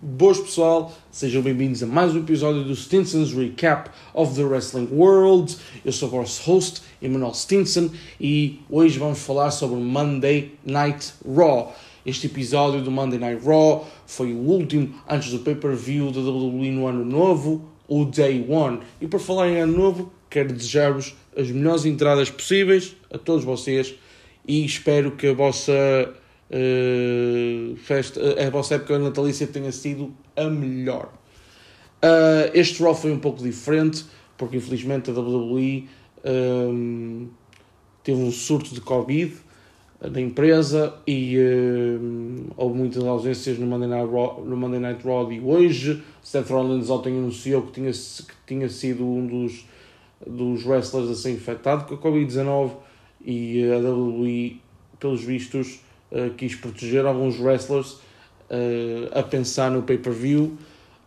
Boas pessoal, sejam bem-vindos a mais um episódio do Stinson's Recap of the Wrestling World. Eu sou o vosso host, Emmanuel Stinson, e hoje vamos falar sobre Monday Night Raw. Este episódio do Monday Night Raw foi o último antes do pay-per-view da WWE no ano novo, o Day One. E por falar em ano novo, quero desejar-vos as melhores entradas possíveis a todos vocês e espero que a vossa uh, festa, a vossa época natalícia tenha sido a melhor. Uh, este Raw foi um pouco diferente porque infelizmente a WWE um, teve um surto de Covid na empresa e um, houve muitas ausências no Monday, Night Raw, no Monday Night Raw de hoje. Seth Rollins ontem anunciou que tinha, que tinha sido um dos, dos wrestlers a ser infectado com a Covid-19 e a WWE, pelos vistos, uh, quis proteger alguns wrestlers uh, a pensar no pay-per-view.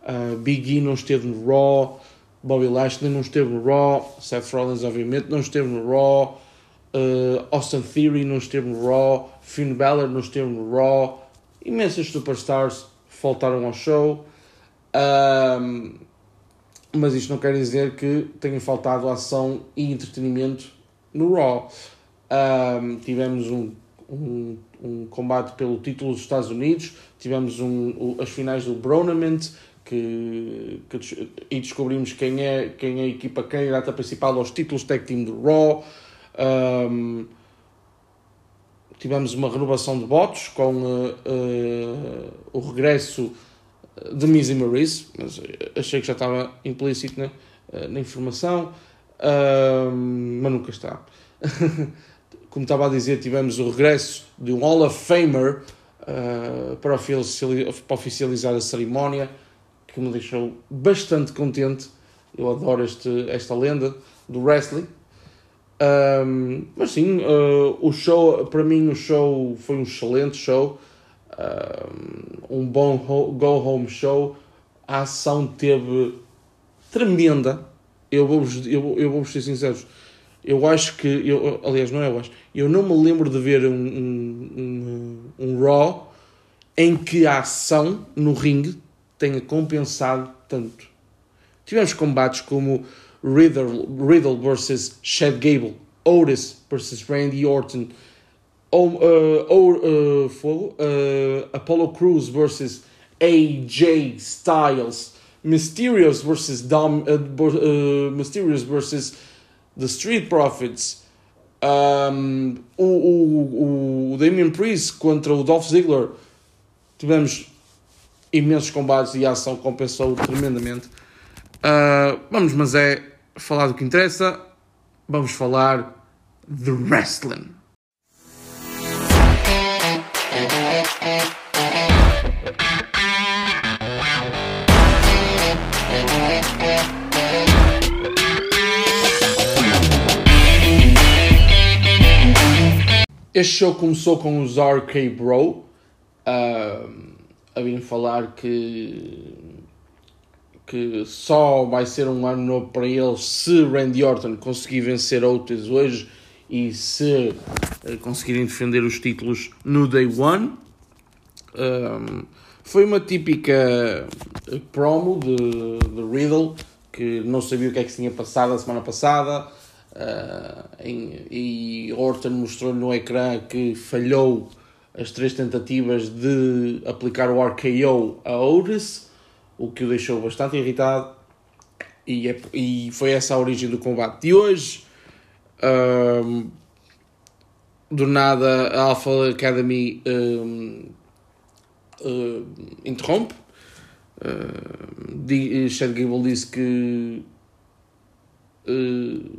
Uh, Big E não esteve no Raw, Bobby Lashley não esteve no Raw, Seth Rollins obviamente não esteve no Raw, Austin Theory não esteve no Raw, Finn Balor não esteve no Raw, imensas superstars faltaram ao show. Um, mas isto não quer dizer que tenha faltado ação e entretenimento no Raw. Um, tivemos um, um, um, combate pelo título dos Estados Unidos, tivemos um, as finais do Bronament, que, que, e descobrimos quem é, quem é a equipa candidata principal aos títulos tag team do Raw. Um, tivemos uma renovação de votos com uh, uh, o regresso de e Maurice, mas achei que já estava implícito né, na informação, mas nunca está. Como estava a dizer, tivemos o regresso de um Hall of Famer uh, para, oficializar a cerimónia, que me deixou bastante contente. Eu adoro este, esta lenda do wrestling. Um, mas sim, uh, o show, para mim, o show foi um excelente show um bom go home show. A ação teve tremenda. Eu vou-vos eu, eu vou ser sincero. Eu acho que. Eu, aliás, não é eu acho. Eu não me lembro de ver um, um, um, um Raw em que a ação no ringue tenha compensado tanto. Tivemos combates como Riddle, Riddle versus Chad Gable, Otis versus Randy Orton, uh, uh, fogo, uh, Apollo Cruz versus AJ Styles, Mysterious versus Dom, uh, uh, Mysterious versus The Street Profits, um, o, o, o Damian Priest contra o Dolph Ziggler. Tivemos imensos combates e a ação compensou tremendamente. Uh, vamos, mas é falar do que interessa. Vamos falar de wrestling. Este show começou com os RK Bro uh, a vir falar que, que só vai ser um ano novo para eles se Randy Orton conseguir vencer Otis hoje e se uh, conseguirem defender os títulos no Day One. Um, foi uma típica promo de, de Riddle que não sabia o que é que se tinha passado a semana passada em, e Orton mostrou no ecrã que falhou as três tentativas de aplicar o RKO a Otis, o que o deixou bastante irritado. E, é, e foi essa a origem do combate de hoje. Um, do nada, a Alpha Academy um, uh, interrompe. Uh, Chad Gable disse que Uh,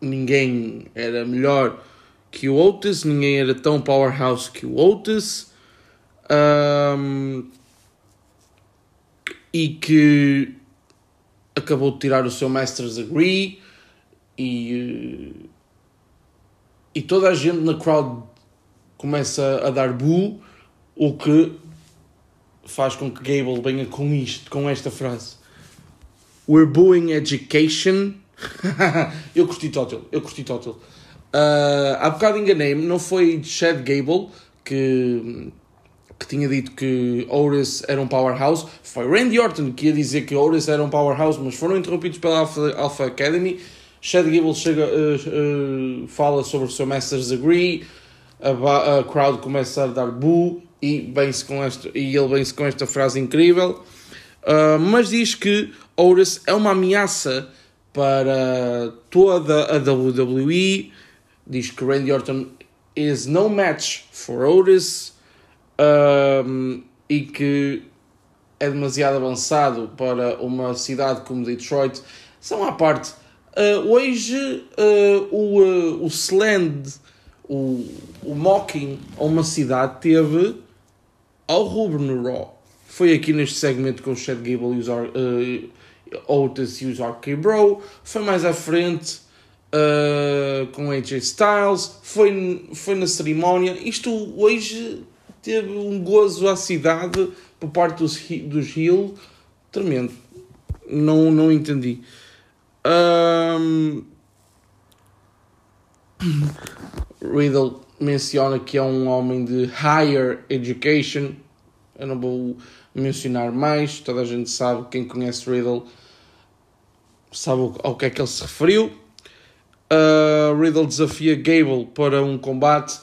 ninguém era melhor que o Otis, ninguém era tão powerhouse que o Otis. Um, e que acabou de tirar o seu Master's Degree e, e toda a gente na crowd começa a dar boo, o que faz com que Gable venha com isto, com esta frase. We're booing education. eu curti total, eu curti total. Uh, há bocado enganei-me, não foi Chad Gable que, que tinha dito que Otis era um powerhouse. Foi Randy Orton que ia dizer que Otis era um powerhouse, mas foram interrompidos pela Alpha, Alpha Academy. Chad Gable chega, uh, uh, fala sobre o seu Master's Degree, a, a crowd começa a dar boo e, bem -se com esta, e ele vem-se com esta frase incrível. Uh, mas diz que Otis é uma ameaça para toda a WWE. Diz que Randy Orton is no match for Otis um, e que é demasiado avançado para uma cidade como Detroit. São à parte. Uh, hoje o, o o, o mocking a uma cidade teve ao rubro no Raw. Foi aqui neste segmento com o Chad Gable e os uh, Otis e os RK Bro. Foi mais à frente uh, com AJ Styles. Foi, foi na cerimónia. Isto hoje teve um gozo à cidade por parte dos, dos Hill tremendo. Não, não entendi. Um... Riddle menciona que é um homem de higher education. Eu não vou mencionar mais, toda a gente sabe, quem conhece Riddle sabe ao que é que ele se referiu. Uh, Riddle desafia Gable para um combate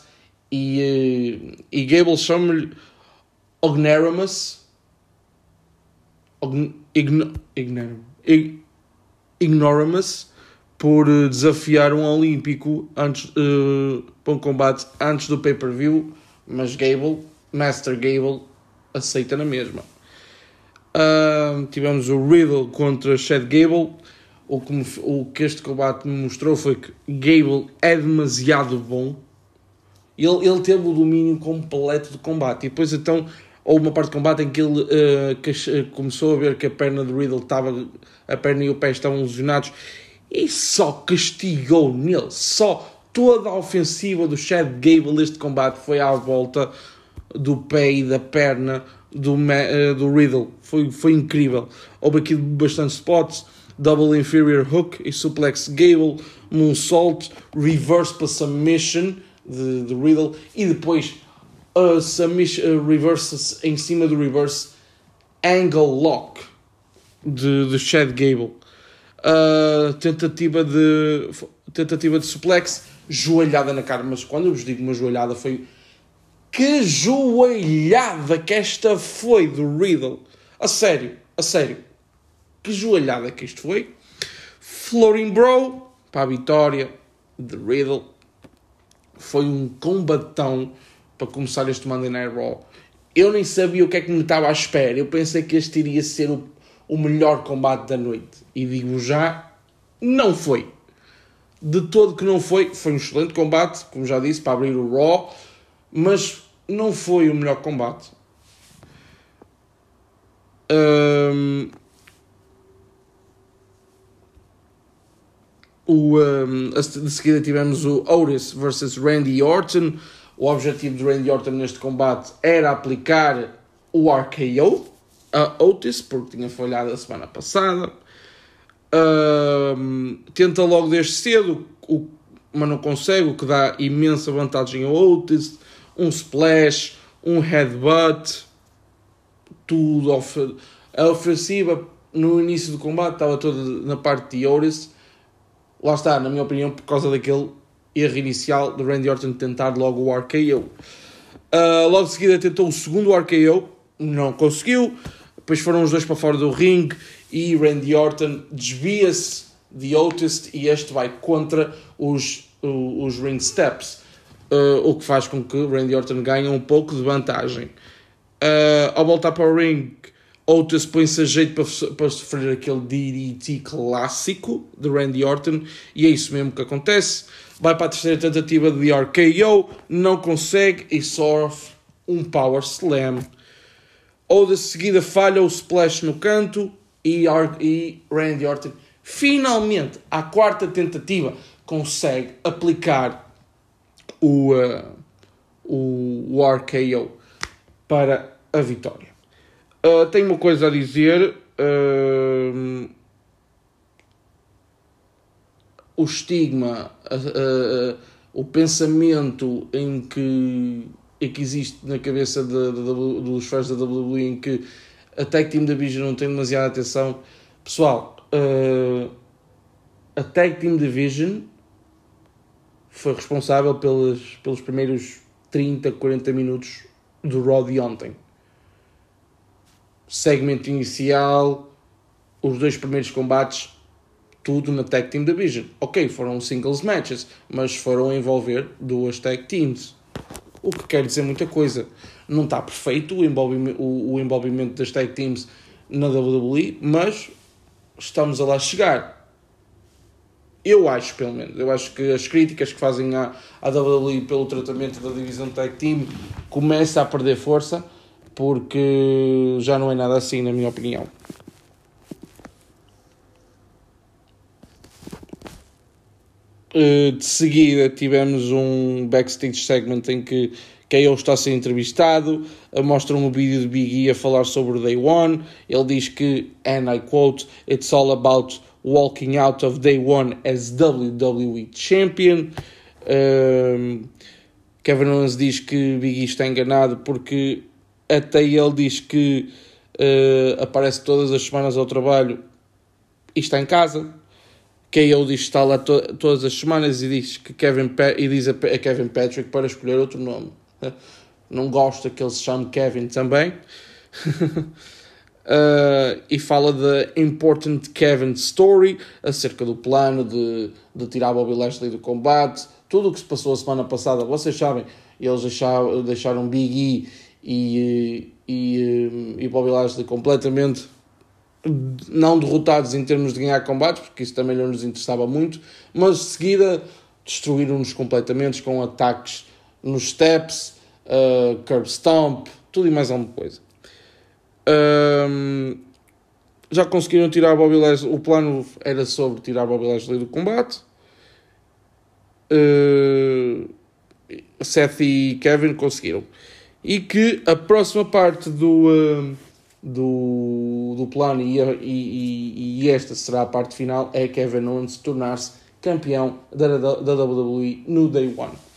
e, uh, e Gable chama-lhe Ogneromus Ignoramus por uh, desafiar um olímpico antes, uh, para um combate antes do pay-per-view, mas Gable, Master Gable, aceita na mesma. Uh, tivemos o Riddle contra Chad Gable. O que, me, o que este combate me mostrou foi que Gable é demasiado bom. Ele, ele teve o domínio completo do combate. E depois então houve uma parte do combate em que ele uh, que, começou a ver que a perna do Riddle estava. A perna e o pé estavam lesionados e só castigou nele. Só toda a ofensiva do Chad Gable neste combate foi à volta do pé e da perna do, uh, do Riddle. Foi, foi incrível. Houve aqui bastante spots. Double Inferior Hook e Suplex Gable, Moonsault, Reverse para Submission de, de Riddle e depois uh, submission, reverse em cima do Reverse Angle Lock de, de Chad Gable. Uh, tentativa de tentativa de suplex, joelhada na cara, mas quando eu vos digo uma joelhada foi que joelhada que esta foi do Riddle. A sério, a sério. Que joelhada que isto foi. Florin Bro para a vitória de Riddle. Foi um combatão para começar este Monday Night Raw. Eu nem sabia o que é que me estava à espera. Eu pensei que este iria ser o, o melhor combate da noite. E digo já, não foi. De todo que não foi. Foi um excelente combate, como já disse, para abrir o Raw mas não foi o melhor combate. Um, o, um, de seguida tivemos o Otis versus Randy Orton. O objetivo de Randy Orton neste combate era aplicar o RKO a Otis, porque tinha falhado a semana passada. Um, tenta logo desde cedo, o, mas não consegue, o que dá imensa vantagem ao Otis um splash, um headbutt, tudo. A ofensiva no início do combate estava toda na parte de Otis. Lá está, na minha opinião, por causa daquele erro inicial de Randy Orton tentar logo o RKO. Uh, ah, logo de seguida tentou o segundo RKO, não conseguiu. Depois foram os dois para fora do ringue e Randy Orton desvia-se de Otis e este vai contra os, os ring steps uh, o que faz com que Randy Orton ganhe um pouco de vantagem. Uh, ao voltar para o ring, Otis põe-se a jeito para, para sofrer aquele DDT clássico de Randy Orton e é isso mesmo que acontece. Vai para a terceira tentativa de RKO, não consegue e sofre um Power Slam. Ou de seguida falha o splash no canto e, e Randy Orton finalmente, à quarta tentativa, consegue aplicar o, uh, o, RKO para a vitória. Uh, tenho uma coisa a dizer. Uh, o estigma, uh, o pensamento em que e que existe na cabeça de, de, de, dos fãs da WWE em que a Tag Team Division não tem demasiada atenção. Pessoal, a Tag Team Division foi responsável pelos, pelos primeiros 30, 40 minutos do Raw de ontem. Segmento inicial, os dois primeiros combates, tudo na Tag Team Division. Ok, foram singles matches, mas foram envolver duas Tag Teams. O que quer dizer muita coisa. Não está perfeito o envolvimento, o, o envolvimento das Tag Teams na WWE, mas estamos a lá chegar. Eu acho, pelo menos, eu acho que as críticas que fazem à, à WWE pelo tratamento da divisão Tag Team começa a perder força, porque já não é nada assim, na minha opinião. Uh, de seguida tivemos um backstage segment em que KO está a ser entrevistado, mostra um vídeo de Big E a falar sobre o Day One, ele diz que, and I quote, it's all about walking out of Day One as WWE Champion. Um, Kevin Owens diz que Big E está enganado porque até ele diz que uh, aparece todas as semanas ao trabalho e está em casa. KO diz que está lá to todas as semanas e diz que Kevin e diz a, a, Kevin Patrick para escolher outro nome. Não gosta que ele se chame Kevin também. Uh, e fala da Important Kevin Story, acerca do plano de, de tirar Bobby Lashley do combate, tudo o que se passou a semana passada, vocês sabem, eles deixaram, deixaram Big E e, e, e Bobby Lashley completamente não derrotados em termos de ganhar combates, porque isso também não nos interessava muito, mas de seguida destruíram-nos completamente com ataques nos steps, uh, curb stomp, tudo e mais alguma coisa. Um, já conseguiram tirar Bobby Lashley. O plano era sobre tirar Bobby Lashley do combate. Uh, Seth e Kevin conseguiram. E que a próxima parte do, uh, do, do plano, e, e, e, esta será a parte final, é Kevin Owens tornar-se campeão da, da, da WWE no Day One.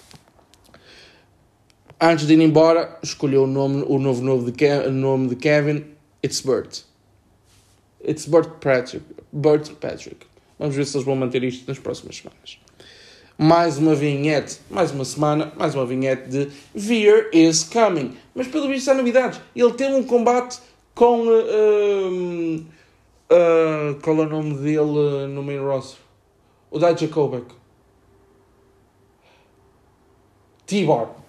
Antes de ir embora, escolheu o, nome, o novo nome de, nome de Kevin, It's Bert. It's Bert Patrick. Bert Patrick. Vamos ver se eles vão manter isto nas próximas semanas. Mais uma vinhete, mais uma semana, mais uma vinhete de Veer is Coming. Mas pelo visto há novidades. Ele teve um combate com. Uh, uh, qual é o nome dele uh, no main roster? O Dijakovic. T-Bar.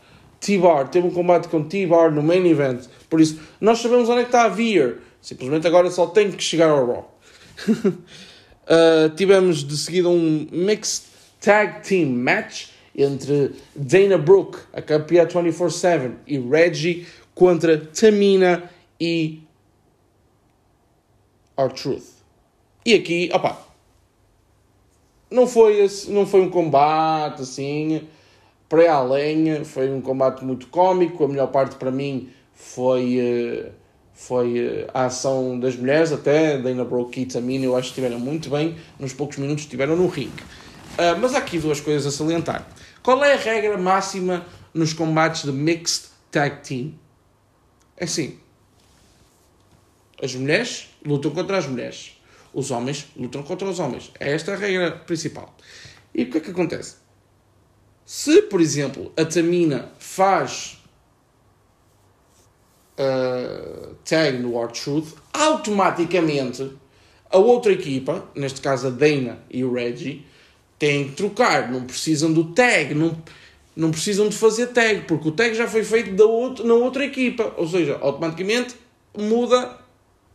T-Bar, teve um combate com T-Bar no main event. Por isso, nós sabemos onde é que está a Veer. Simplesmente agora só tem que chegar ao Raw. uh, tivemos de seguida um Mixed Tag Team Match entre Dana Brooke, a campeã 24-7, e Reggie contra Tamina e R-Truth. E aqui, opa, não foi, não foi um combate assim para além, foi um combate muito cómico. A melhor parte para mim foi, eh, foi eh, a ação das mulheres, até Dana Brooke e Tamina, eu acho que estiveram muito bem nos poucos minutos que estiveram no ringue. Uh, mas há aqui duas coisas a salientar. Qual é a regra máxima nos combates de Mixed Tag Team? É assim: as mulheres lutam contra as mulheres, os homens lutam contra os homens. É esta a regra principal. E o que é que acontece? Se, por exemplo, a Tamina faz uh, tag no War Truth, automaticamente a outra equipa, neste caso a Dana e o Reggie, têm que trocar. Não precisam do tag, não, não precisam de fazer tag, porque o tag já foi feito da outra, na outra equipa. Ou seja, automaticamente muda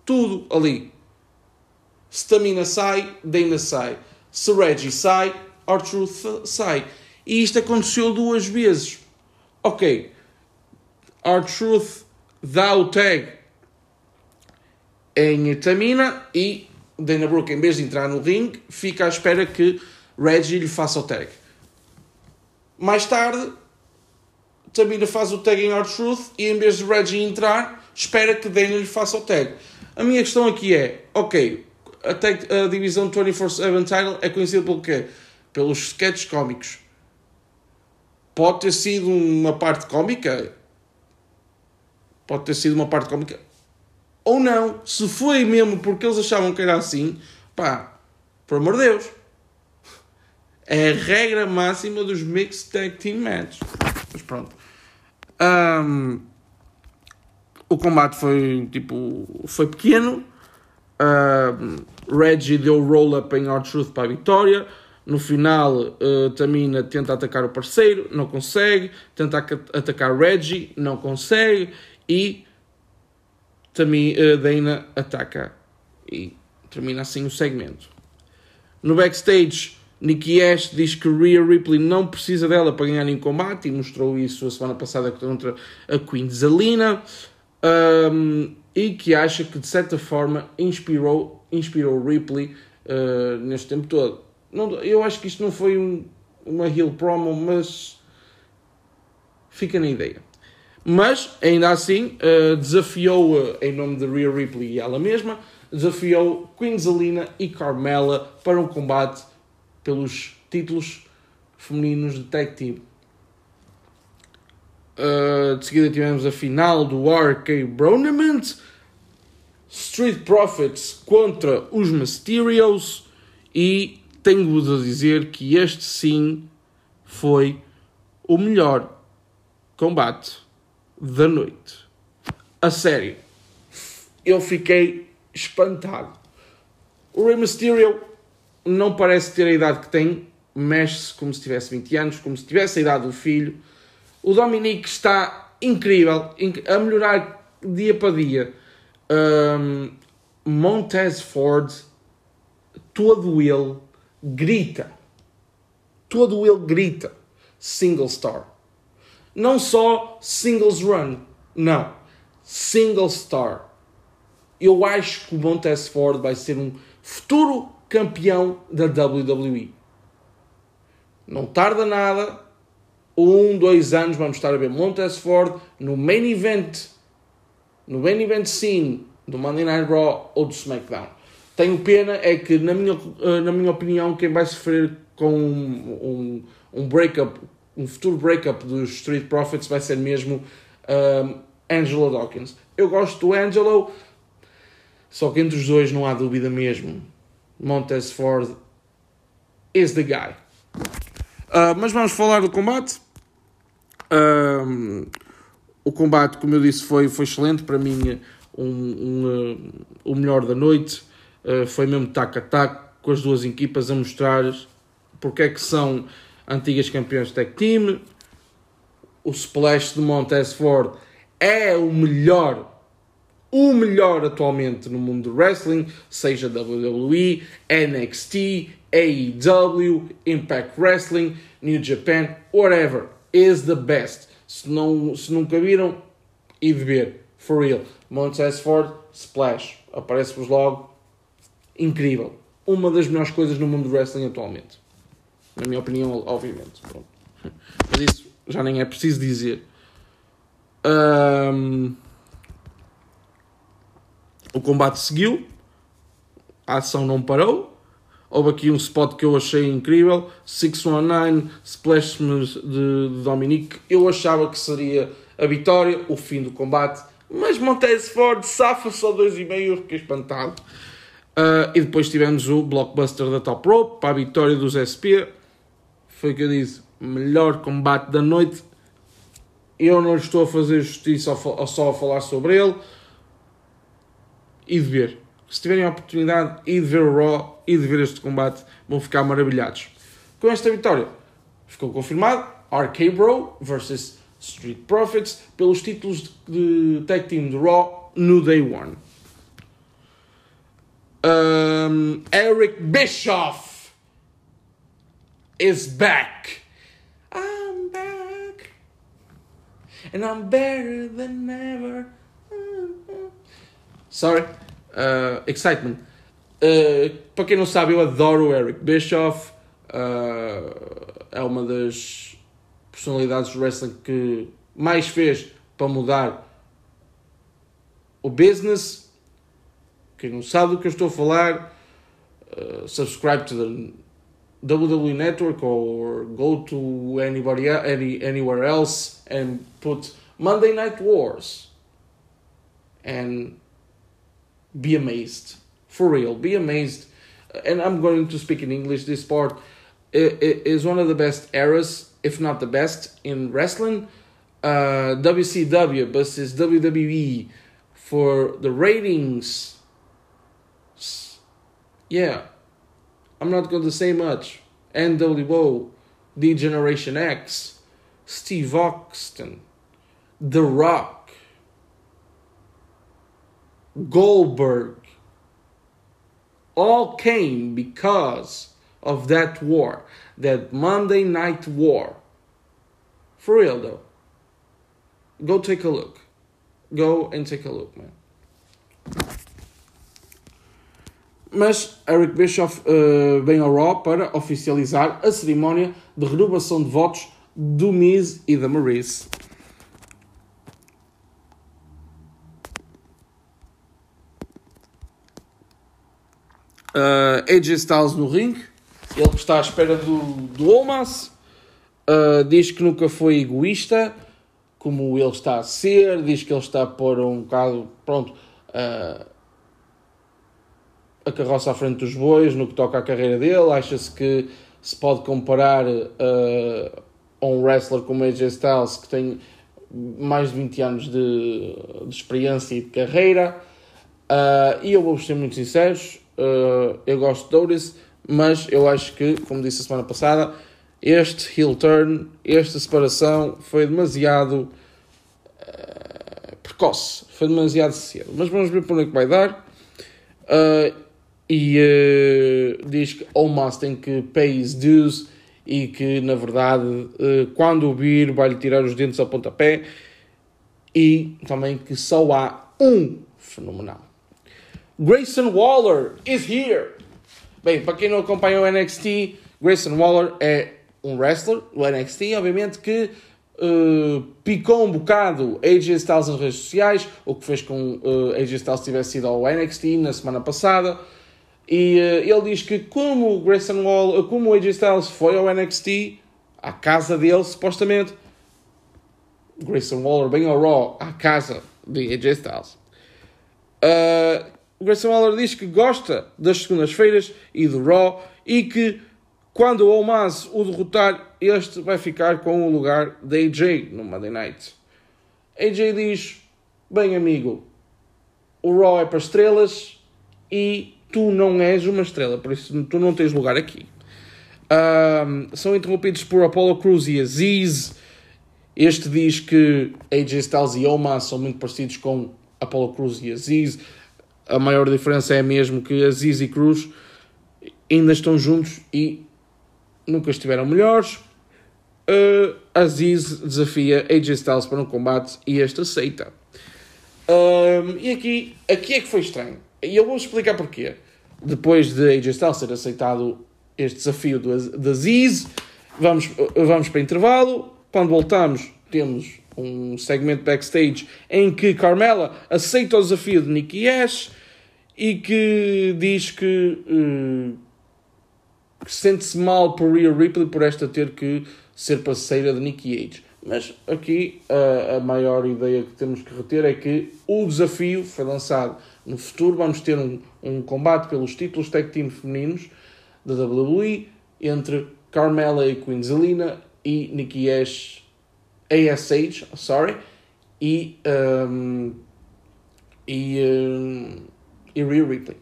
tudo ali. Se Tamina sai, Dana sai. Se Reggie sai, R-Truth sai. E isto aconteceu duas vezes. Ok, R-Truth dá o tag em Tamina e Dana Brooke, em vez de entrar no ringue, fica à espera que Reggie lhe faça o tag. Mais tarde, Tamina faz o tag em R-Truth e em vez de Reggie entrar, espera que Dana lhe faça o tag. A minha questão aqui é, ok, a, tag, a divisão 24-7 title é conhecida pelo quê? Pelos sketches cómicos pode ter sido uma parte cómica, pode ter sido uma parte cómica, ou não, se foi mesmo porque eles achavam que era assim, pá, por amor de Deus. É a regra máxima dos Mixed Tag Team Matches. Mas pronto. Um, o combate foi tipo. Foi pequeno. Um, Reggie deu roll-up em R-Truth para a vitória. No final, uh, Tamina tenta atacar o parceiro, não consegue. Tenta atacar Reggie, não consegue. E também uh, Dana ataca e termina assim o segmento. No backstage, Nikki Ash diz que Rhea Ripley não precisa dela para ganhar em combate e mostrou isso a semana passada contra a Queen Zelina um, e que acha que de certa forma inspirou, inspirou Ripley uh, neste tempo todo. Não, eu acho que isto não foi um, uma heel promo, mas fica na ideia. Mas, ainda assim, uh, desafiou, uh, em nome de Rhea Ripley e ela mesma, desafiou Queen Zelina e Carmela para um combate pelos títulos femininos de tag team. Uh, de seguida tivemos a final do RK Bronament, Street Profits contra os Mysterios e tenho-vos a dizer que este sim foi o melhor combate da noite. A sério, eu fiquei espantado. O Rey Mysterio não parece ter a idade que tem, mexe-se como se tivesse 20 anos, como se tivesse a idade do filho. O Dominique está incrível, a melhorar dia para dia. Um, Montez Ford, todo ele grita. Todo ele grita. Single star. Não só singles run, não. Single star. Eu acho que o Montez Ford vai ser um futuro campeão da WWE. Não tarda nada. Um, dois anos vamos estar a ver Montez Ford no main event, no main event scene do Monday Night Raw ou do SmackDown. Tenho pena é que, na minha, eh, na minha opinião, quem vai sofrer com um, um, um breakup um futuro breakup dos Street Profits vai ser mesmo um, Angelo Dawkins. Eu gosto do Angelo, só que entre os dois não há dúvida mesmo. Montez Ford is the guy. Uh, mas vamos falar do combate. Um, o combate, como eu disse, foi, foi excelente. Para mim, um, um, uh, o melhor da noite. Uh, foi mesmo tac a tac com as duas equipas a mostrar porque é que são antigas campeões de tag team. O Splash de Montez Ford é o melhor, o melhor atualmente no mundo do wrestling, seja WWE, NXT, AEW, Impact Wrestling, New Japan, whatever, is the best. Se, não, se nunca viram, e ver, for real. Montez Ford, Splash, aparece-vos logo, incrível. Uma das melhores coisas no mundo do wrestling atualmente. Na minha opinião, obviamente. Pronto. Mas isso já nem é preciso dizer. Um, o combate seguiu, a ação não parou. Houve aqui um spot que eu achei incrível: 619 Splash de, de Dominique. Eu achava que seria a vitória, o fim do combate, mas Montez Ford safa só 2,5. Eu fiquei espantado. Uh, e depois tivemos o blockbuster da Top Rope para a vitória dos SP foi o que eu disse, melhor combate da noite. Eu não estou a fazer justiça só a falar sobre ele. E de ver. Se tiverem a oportunidade, e de ver o Raw, e de ver este combate, vão ficar maravilhados. Com esta vitória, ficou confirmado RK Bro versus Street Profits pelos títulos de tag team de Raw no Day One. Um, Eric Bischoff is back. I'm back. And I'm better than ever. Sorry. Uh, excitement. Uh, para quem não sabe, eu adoro o Eric Bischoff. Uh, é uma das personalidades do wrestling que mais fez para mudar o business. Quem não sabe do que eu estou a falar, uh, subscribe to the WWE Network or go to anybody any, anywhere else and put Monday Night Wars and be amazed. For real, be amazed. And I'm going to speak in English. This part is one of the best eras, if not the best, in wrestling. Uh, WCW versus WWE for the ratings. Yeah, I'm not going to say much. NWO, D Generation X, Steve Austin, The Rock, Goldberg, all came because of that war, that Monday Night War. For real though. Go take a look. Go and take a look, man. Mas Eric Bischoff uh, vem ao Raw para oficializar a cerimónia de renovação de votos do Miz e da Maurice. Uh, AJ Styles no ringue, ele que está à espera do, do Omas, uh, diz que nunca foi egoísta, como ele está a ser, diz que ele está a pôr um bocado, pronto, uh, a carroça à frente dos bois no que toca à carreira dele, acha-se que se pode comparar uh, a um wrestler como AJ Styles que tem mais de 20 anos de, de experiência e de carreira, uh, e eu vou ser muito sinceros, uh, eu gosto de Otis, mas eu acho que, como disse a semana passada, este heel turn, esta separação foi demasiado precoce, foi demasiado cedo. Mas vamos ver para onde é que vai dar. Uh, e uh, diz que Omas tem que pay his dues e que, na verdade, quando o vir, vai-lhe tirar os dentes ao pontapé. E também que só há um fenomenal. Grayson Waller is here. Bem, para quem não acompanha o NXT, Grayson Waller é um wrestler do NXT, obviamente que uh, picou um bocado AJ Styles nas redes sociais, o que fez com uh, AJ Styles tivesse ido ao NXT na semana passada. E uh, ele diz que como o Grayson Waller, como o AJ Styles foi ao NXT, à casa dele, supostamente, Grayson Waller bem ao Raw, à casa de AJ Styles. Uh, Grayson Waller diz que gosta das segundas-feiras e do Raw e que quando o Omaz o derrotar, este vai ficar com o lugar da AJ no Monday Night. AJ diz: Bem, amigo, o Raw é para estrelas e tu não és uma estrela, por isso tu não tens lugar aqui. Um, são interrompidos por Apollo Cruz e Aziz. Este diz que AJ Styles e Omaz são muito parecidos com Apollo Cruz e Aziz. A maior diferença é mesmo que Aziz e Cruz ainda estão juntos e nunca estiveram melhores. Uh, Aziz desafia AJ Styles para um combate e este aceita. Uh, e aqui, aqui é que foi estranho. E eu vou explicar porquê. Depois de AJ Styles ter aceitado este desafio do, do Aziz, vamos, vamos para intervalo. Quando voltamos, temos um segmento backstage em que Carmela aceita o desafio de Nikki Ash e que diz que. Uh, que sente-se mal por Rhea Ripley por esta ter que ser parceira de Nikki H. Mas aqui a, a maior ideia que temos que reter é que o desafio foi lançado no futuro. Vamos ter um, um combate pelos títulos tag team femininos da WWE entre Carmella e Queen Zelina e Nikki Ash, ASH, sorry, e, um, e, um, e Rhea Ripley.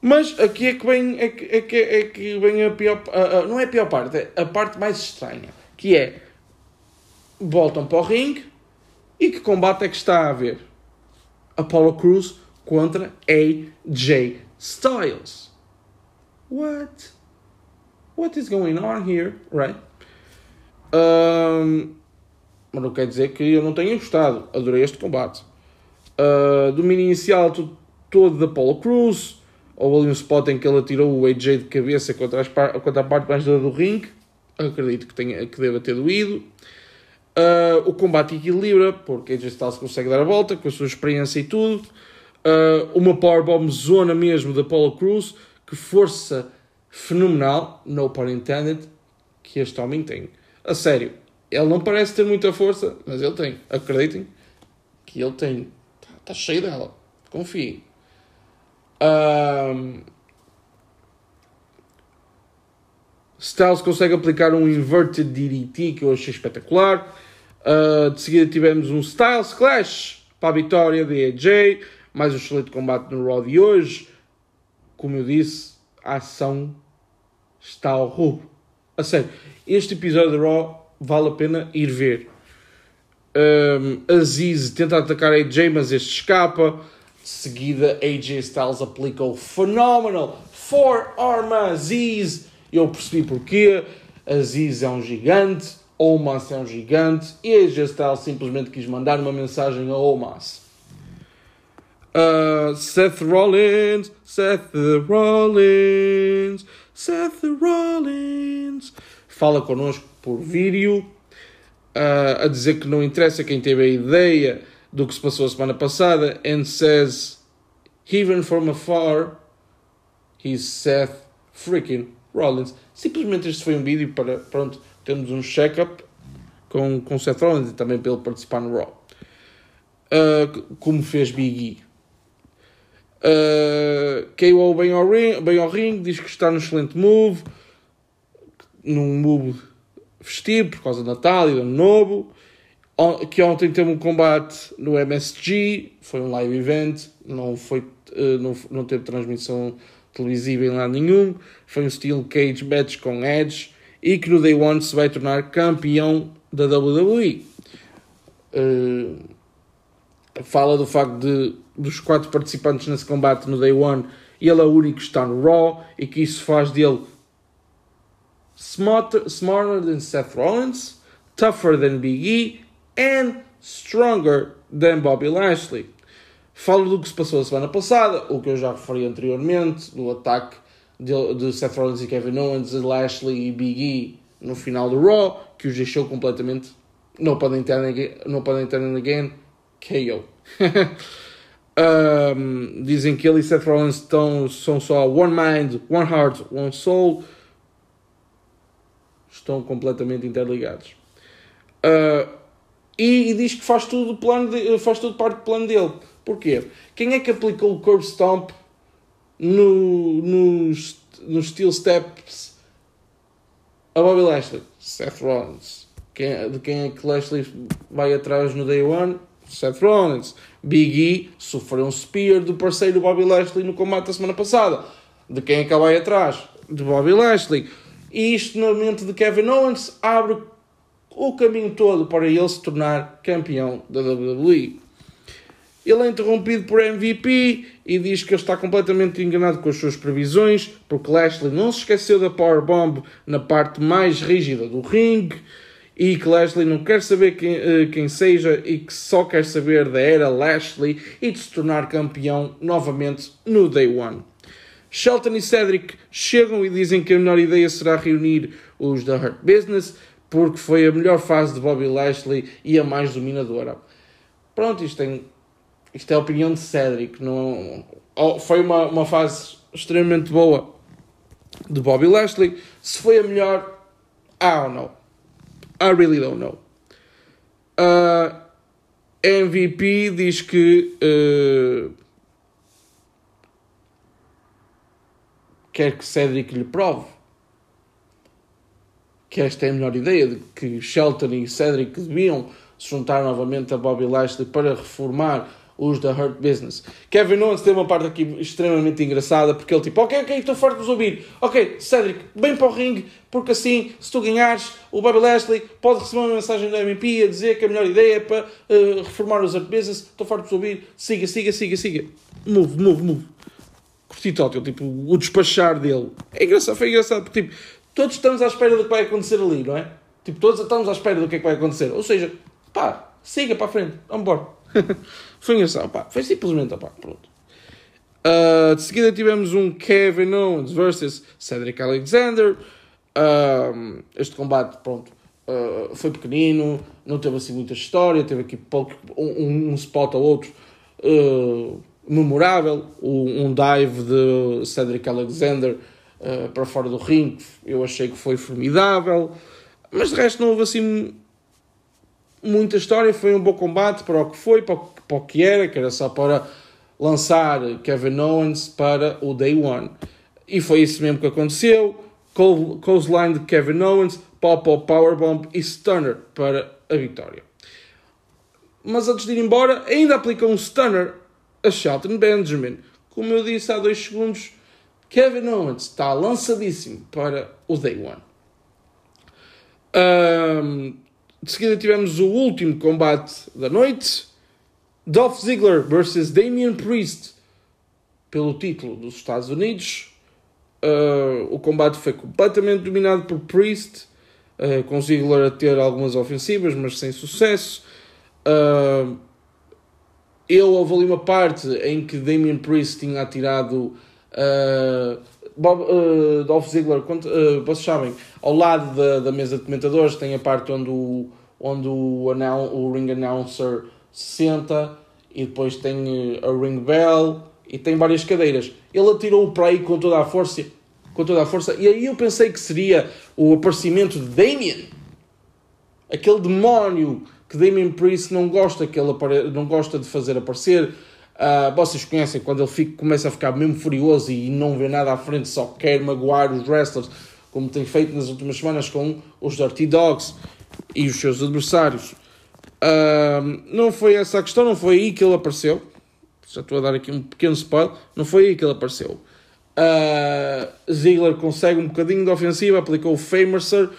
Mas aqui é que vem, é que, é que, é que vem a pior. A, a, não é a pior parte, é a parte mais estranha. Que é. Voltam para o ringue e que combate é que está a haver? Apollo Cruz contra AJ Styles. What? What is going on here? Right? Um, mas não quer dizer que eu não tenha gostado. Adorei este combate. Uh, domínio inicial todo da Apollo Cruz Houve ali um spot em que ele atirou o AJ de cabeça contra, as par contra a parte mais dura do ringue. Acredito que, tenha, que deva ter doído. Uh, o combate equilibra, porque AJ Styles consegue dar a volta com a sua experiência e tudo. Uh, uma powerbomb zona mesmo da Apollo Cruz. Que força fenomenal, no pun intended, que este homem tem. A sério, ele não parece ter muita força, mas ele tem. Acreditem que ele tem. está cheio dela. Confie. Um, Styles consegue aplicar um inverted DDT que eu achei espetacular. Uh, de seguida tivemos um Styles Clash para a vitória de AJ. Mais um excelente combate no Raw de hoje. Como eu disse, a ação está ao roubo. A sério, este episódio de Raw vale a pena ir ver. Um, Aziz tenta atacar AJ, mas este escapa. De seguida, AJ Styles aplica o Phenomenal Four-Arm Aziz. Eu percebi porquê. Aziz é um gigante, Omas é um gigante e AJ Styles simplesmente quis mandar uma mensagem a Omas. Uh, Seth Rollins, Seth Rollins, Seth Rollins. Fala connosco por vídeo uh, a dizer que não interessa quem teve a ideia do que se passou a semana passada and says, even from afar, he's Seth freaking Rollins. Simplesmente este foi um vídeo para, pronto, termos um check-up com, com Seth Rollins e também para ele participar no Raw. Uh, como fez Big E. Uh, KO bem ao, ring, bem ao ring, diz que está num excelente move, num move festivo por causa do Natal e do Ano Novo. Que ontem teve um combate no MSG, foi um live event, não, foi, uh, não, não teve transmissão televisiva em lado nenhum. Foi um Steel Cage match com Edge e que no Day One se vai tornar campeão da WWE. Uh, fala do facto de dos quatro participantes nesse combate no Day One, ele é o único que está no Raw e que isso faz dele smarter, smarter than Seth Rollins, tougher than Big E and stronger than Bobby Lashley. Falo do que se passou a semana passada, o que eu já referi anteriormente, do ataque de, de Seth Rollins e Kevin Owens, de Lashley e Big E no final do Raw, que os deixou completamente no podem ter no ter again, KO. um, dizem que ele e Seth Rollins estão, são só one mind, one heart, one soul. Estão completamente interligados. Uh, e, e, diz que faz tudo, plano de, faz tudo parte do plano dele. Porquê? Quem é que aplicou o curb stomp no, nos, nos steel steps a Bobby Lashley? Seth Rollins. Quem, de quem é que Lashley vai atrás no day one? Seth Rollins. Big E sofreu um spear do parceiro Bobby Lashley no combate da semana passada. De quem é vai atrás? De Bobby Lashley. E isto, no momento de Kevin Owens, abre o caminho todo para ele se tornar campeão da WWE. Ele é interrompido por MVP e diz que ele está completamente enganado com as suas previsões, porque Lashley não se esqueceu da Powerbomb na parte mais rígida do ringue e que Lashley não quer saber quem, uh, quem seja e que só quer saber da era Lashley e de se tornar campeão novamente no Day One. Shelton e Cedric chegam e dizem que a melhor ideia será reunir os da Hurt Business porque foi a melhor fase de Bobby Lashley e a mais dominadora. Pronto, isto tem isto é a opinião de Cedric. Não, foi uma, uma fase extremamente boa de Bobby Lashley. Se foi a melhor, I don't know. I really don't know. Uh, MVP diz que uh, quer que Cedric lhe prove que esta é a melhor ideia, de que Shelton e Cedric deviam se juntar novamente a Bobby Lashley para reformar os da Hurt Business. Kevin Owens tem uma parte aqui extremamente engraçada, porque ele tipo, ok, ok, estou de vos ouvir. Ok, Cedric, bem para o ringue, porque assim, se tu ganhares, o Bobby Lashley pode receber uma mensagem do MP a dizer que a melhor ideia é para uh, reformar os Hurt Business. Estou de vos ouvir. Siga, siga, siga, siga. Move, move, move. Curti tótil, tipo, o despachar dele. É engraçado, foi engraçado, porque tipo, todos estamos à espera do que vai acontecer ali, não é? Tipo, todos estamos à espera do que é que vai acontecer. Ou seja, pá, siga para a frente, vamos embora. foi engraçado, pá. Foi simplesmente, pá, pronto. Uh, de seguida tivemos um Kevin Owens versus Cedric Alexander. Uh, este combate, pronto, uh, foi pequenino, não teve assim muita história, teve aqui pouco, um, um spot ou outro memorável. Um, um, dive de Cedric Alexander para fora do ringue, eu achei que foi formidável. Mas de resto não houve assim muita história, foi um bom combate para o que foi, para o, para o que era, que era só para lançar Kevin Owens para o Day One. E foi isso mesmo que aconteceu. Clothesline de Kevin Owens, Pop-Up Powerbomb e Stunner para a vitória. Mas antes de ir embora, ainda aplica um Stunner a Shelton Benjamin. Como eu disse há dois segundos, Kevin Owens está lançadíssimo para o Day One. Um, de seguida tivemos o último combate da noite. Dolph Ziggler versus Damian Priest pelo título dos Estados Unidos. Uh, o combate foi completamente dominado por Priest, uh, com Ziggler a ter algumas ofensivas, mas sem sucesso. Uh, eu houve ali uma parte em que Damian Priest tinha atirado uh, Bob, uh, Dolph Ziggler, quando, uh, vocês sabem, ao lado da, da mesa de comentadores tem a parte onde o, onde o, o ring announcer senta e depois tem a ring bell e tem várias cadeiras. Ele atirou para aí com toda a força, com toda a força, e aí eu pensei que seria o aparecimento de Damien, aquele demónio que Damien Priest não gosta, que ele não gosta de fazer aparecer. Uh, vocês conhecem quando ele fica, começa a ficar mesmo furioso e não vê nada à frente, só quer magoar os wrestlers, como tem feito nas últimas semanas com os Dirty Dogs e os seus adversários. Não foi essa a questão, não foi aí que ele apareceu. Já estou a dar aqui um pequeno spoiler. Não foi aí que ele apareceu. Uh, Ziggler consegue um bocadinho de ofensiva, aplicou o Famercer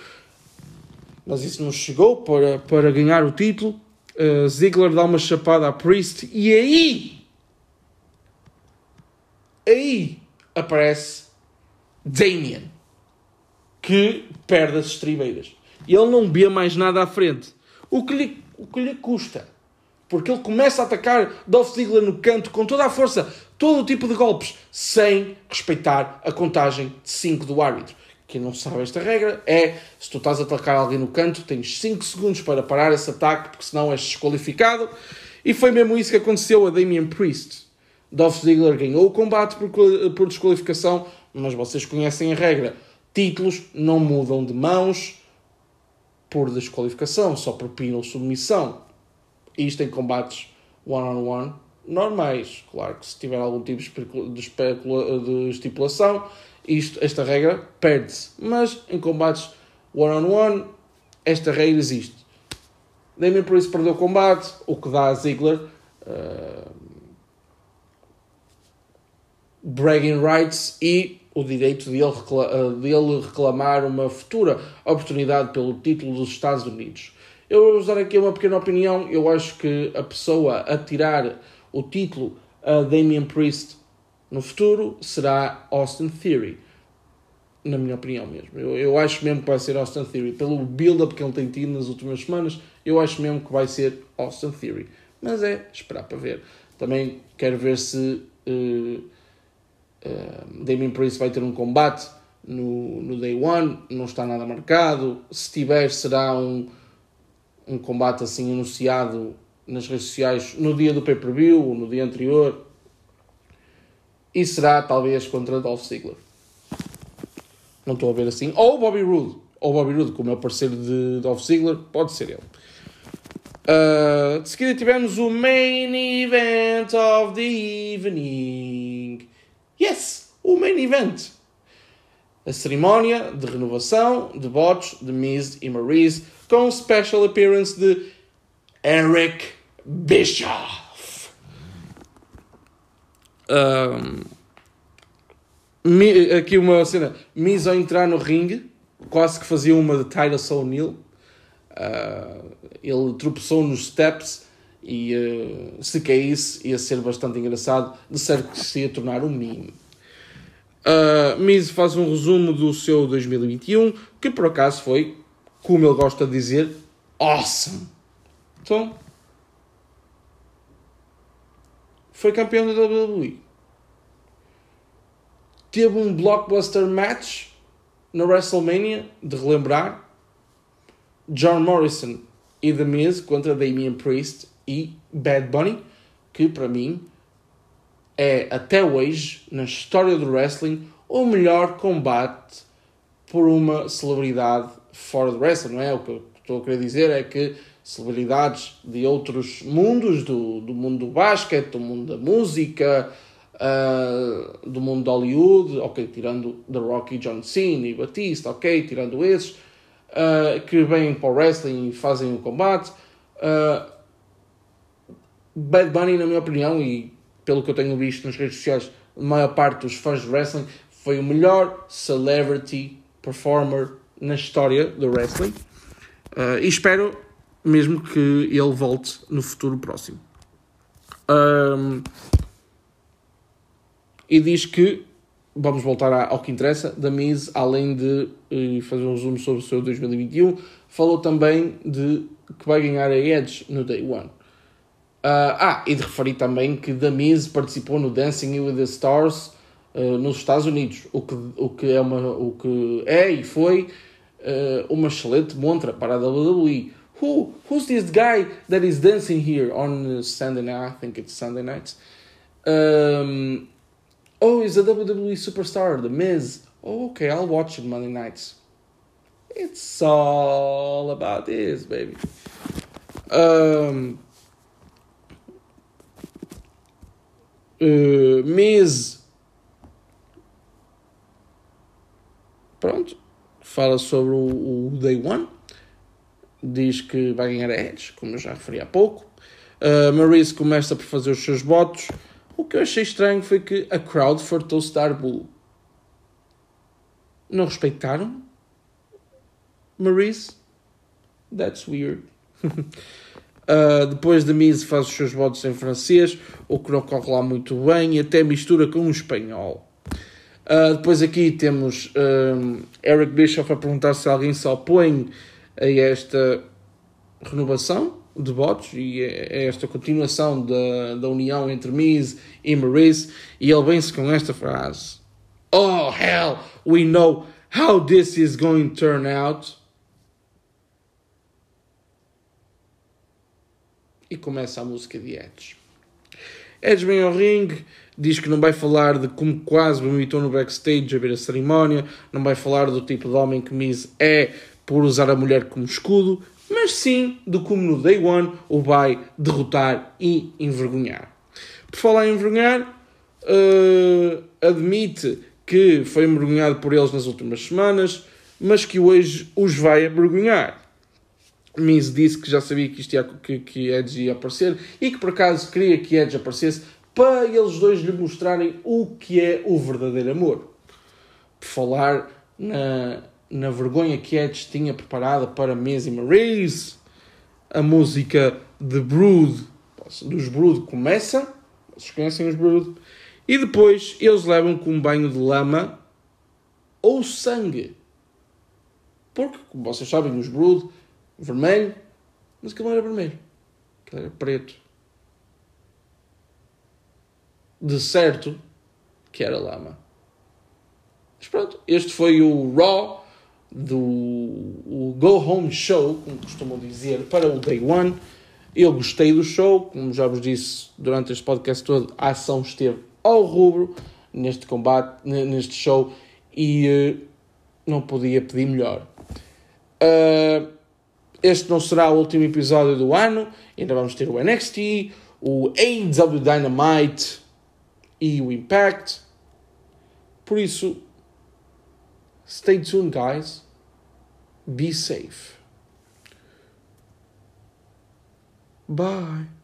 mas isso não chegou para, para ganhar o título. Uh, Ziggler dá uma chapada a Priest e aí aí aparece Damien que perde as estribeiras ele não vê mais nada à frente o que lhe, o que lhe custa porque ele começa a atacar Dolph Ziggler no canto com toda a força, todo o tipo de golpes, sem respeitar a contagem de 5 do árbitro. Quem não sabe esta regra é, se tu estás a atacar alguém no canto, tens 5 segundos para parar esse ataque, porque senão és desqualificado. E foi mesmo isso que aconteceu a Damian Priest. Dolph Ziggler ganhou o combate por, por desqualificação, mas vocês conhecem a regra. Títulos não mudam de mãos por desqualificação, só por pin ou submissão. Isto em combates one-on-one -on -one, normais. Claro que se tiver algum tipo de, de estipulação, isto, esta regra perde-se. Mas em combates one-on-one, -on -one, esta regra existe. Damien Priest perdeu o combate, o que dá a Ziggler uh, bragging rights e o direito de ele, reclamar, de ele reclamar uma futura oportunidade pelo título dos Estados Unidos. Eu vou usar aqui uma pequena opinião. Eu acho que a pessoa a tirar o título a Damien Priest no futuro será Austin Theory. Na minha opinião mesmo. Eu, eu acho mesmo que vai ser Austin Theory. Pelo build-up que ele tem tido nas últimas semanas, eu acho mesmo que vai ser Austin Theory. Mas é esperar para ver. Também quero ver se uh, uh, Damien Priest vai ter um combate no, no Day One. Não está nada marcado. Se tiver, será um, um combate assim anunciado nas redes sociais no dia do pay-per-view, no dia anterior e será talvez contra Dolph Ziggler. Não estou a ver assim. Ou Bobby Roode. Ou Bobby Roode, como é o parceiro de Dolph Ziggler, pode ser ele. Uh, de seguida tivemos o main event of the evening. Yes, o main event. A cerimónia de renovação de votos de Miz e Maryse com special appearance de Eric Bischoff. Um, aqui uma cena. Miz ao entrar no ringue, quase que fazia uma de Titus O'Neill. Uh, ele tropeçou nos steps e uh, se caísse ia ser bastante engraçado. De certo que se ia tornar um meme. Uh, Miz faz um resumo do seu 2021, que por acaso foi, como ele gosta de dizer, awesome. Então, foi campeão da WWE. Teve um blockbuster match na WrestleMania, de relembrar. John Morrison e The Miz contra Damian Priest e Bad Bunny, que para mim é até hoje, na história do wrestling, o melhor combate por uma celebridade fora do wrestling, não é? O que eu estou a querer dizer é que celebridades de outros mundos, do, do mundo do basquete, do mundo da música, uh, do mundo de Hollywood, ok, tirando The Rock e John Cena e Batista, ok, tirando esses, uh, que vêm para o wrestling e fazem o combate. Uh, Bad Bunny, na minha opinião, e pelo que eu tenho visto nas redes sociais, a maior parte dos fãs de wrestling, foi o melhor celebrity performer na história do wrestling. Uh, e espero mesmo que ele volte no futuro próximo. Um, e diz que, vamos voltar ao que interessa, da Miz, além de uh, fazer um zoom sobre o seu 2021, falou também de que vai ganhar a Edge no Day One. Uh, ah, e de referir também que The Miz participou no Dancing with the Stars uh, nos Estados Unidos, o que, o, que é uma, o que é e foi uh, uma excelente montra para a WWE. Who, who's this guy that is dancing here on Sunday night? I think it's Sunday nights. Um, oh, he's a WWE superstar, The Miz. Oh, okay, I'll watch it Monday nights. It's all about this, baby. Um, uh, Miz. Pronto. Fala sobre o, o, Day One. Diz que vai ganhar a Edge, como eu já referi há pouco. Uh, Maurice começa por fazer os seus votos. O que eu achei estranho foi que a crowd fartou-se dar Bull. Não respeitaram? Maurice? That's weird. Uh, depois de Miz faz os seus votos em francês, o que não corre lá muito bem, e até mistura com o espanhol. Uh, depois aqui temos uh, Eric Bischoff a perguntar se alguém se opõe a esta renovação de votos e a esta continuação da, da união entre Miz e Maurice, e ele vem-se com esta frase: Oh hell, we know how this is going to turn out. E começa a música de Edge. Edge vem ao ringue, diz que não vai falar de como quase vomitou no backstage a ver a cerimónia, não vai falar do tipo de homem que Miz é por usar a mulher como escudo, mas sim de como no Day One o vai derrotar e envergonhar. Por falar em envergonhar, uh, admite que foi envergonhado por eles nas últimas semanas, mas que hoje os vai envergonhar. Miz disse que já sabia que, isto ia, que, que Edge ia aparecer e que por acaso queria que Edge aparecesse para eles dois lhe mostrarem o que é o verdadeiro amor. Por falar na, na vergonha que Edge tinha preparada para Miz e Maryse, a música de Brood, dos Brood começa, vocês conhecem os Brood, e depois eles levam com um banho de lama ou sangue. Porque, como vocês sabem, os Brood vermelho, mas aquilo não era vermelho, aquilo era preto. De certo que era lama. Mas pronto, este foi o Raw do o Go Home Show, como costumam dizer, para o Day One. Eu gostei do show, como já vos disse durante este podcast todo, a ação esteve ao rubro neste combate, neste show, e uh, não podia pedir melhor. Uh, este não será o último episódio do ano, ainda vamos ter o NXT, o AEW Dynamite e o Impact. Por isso, stay tuned, guys. Be safe. Bye.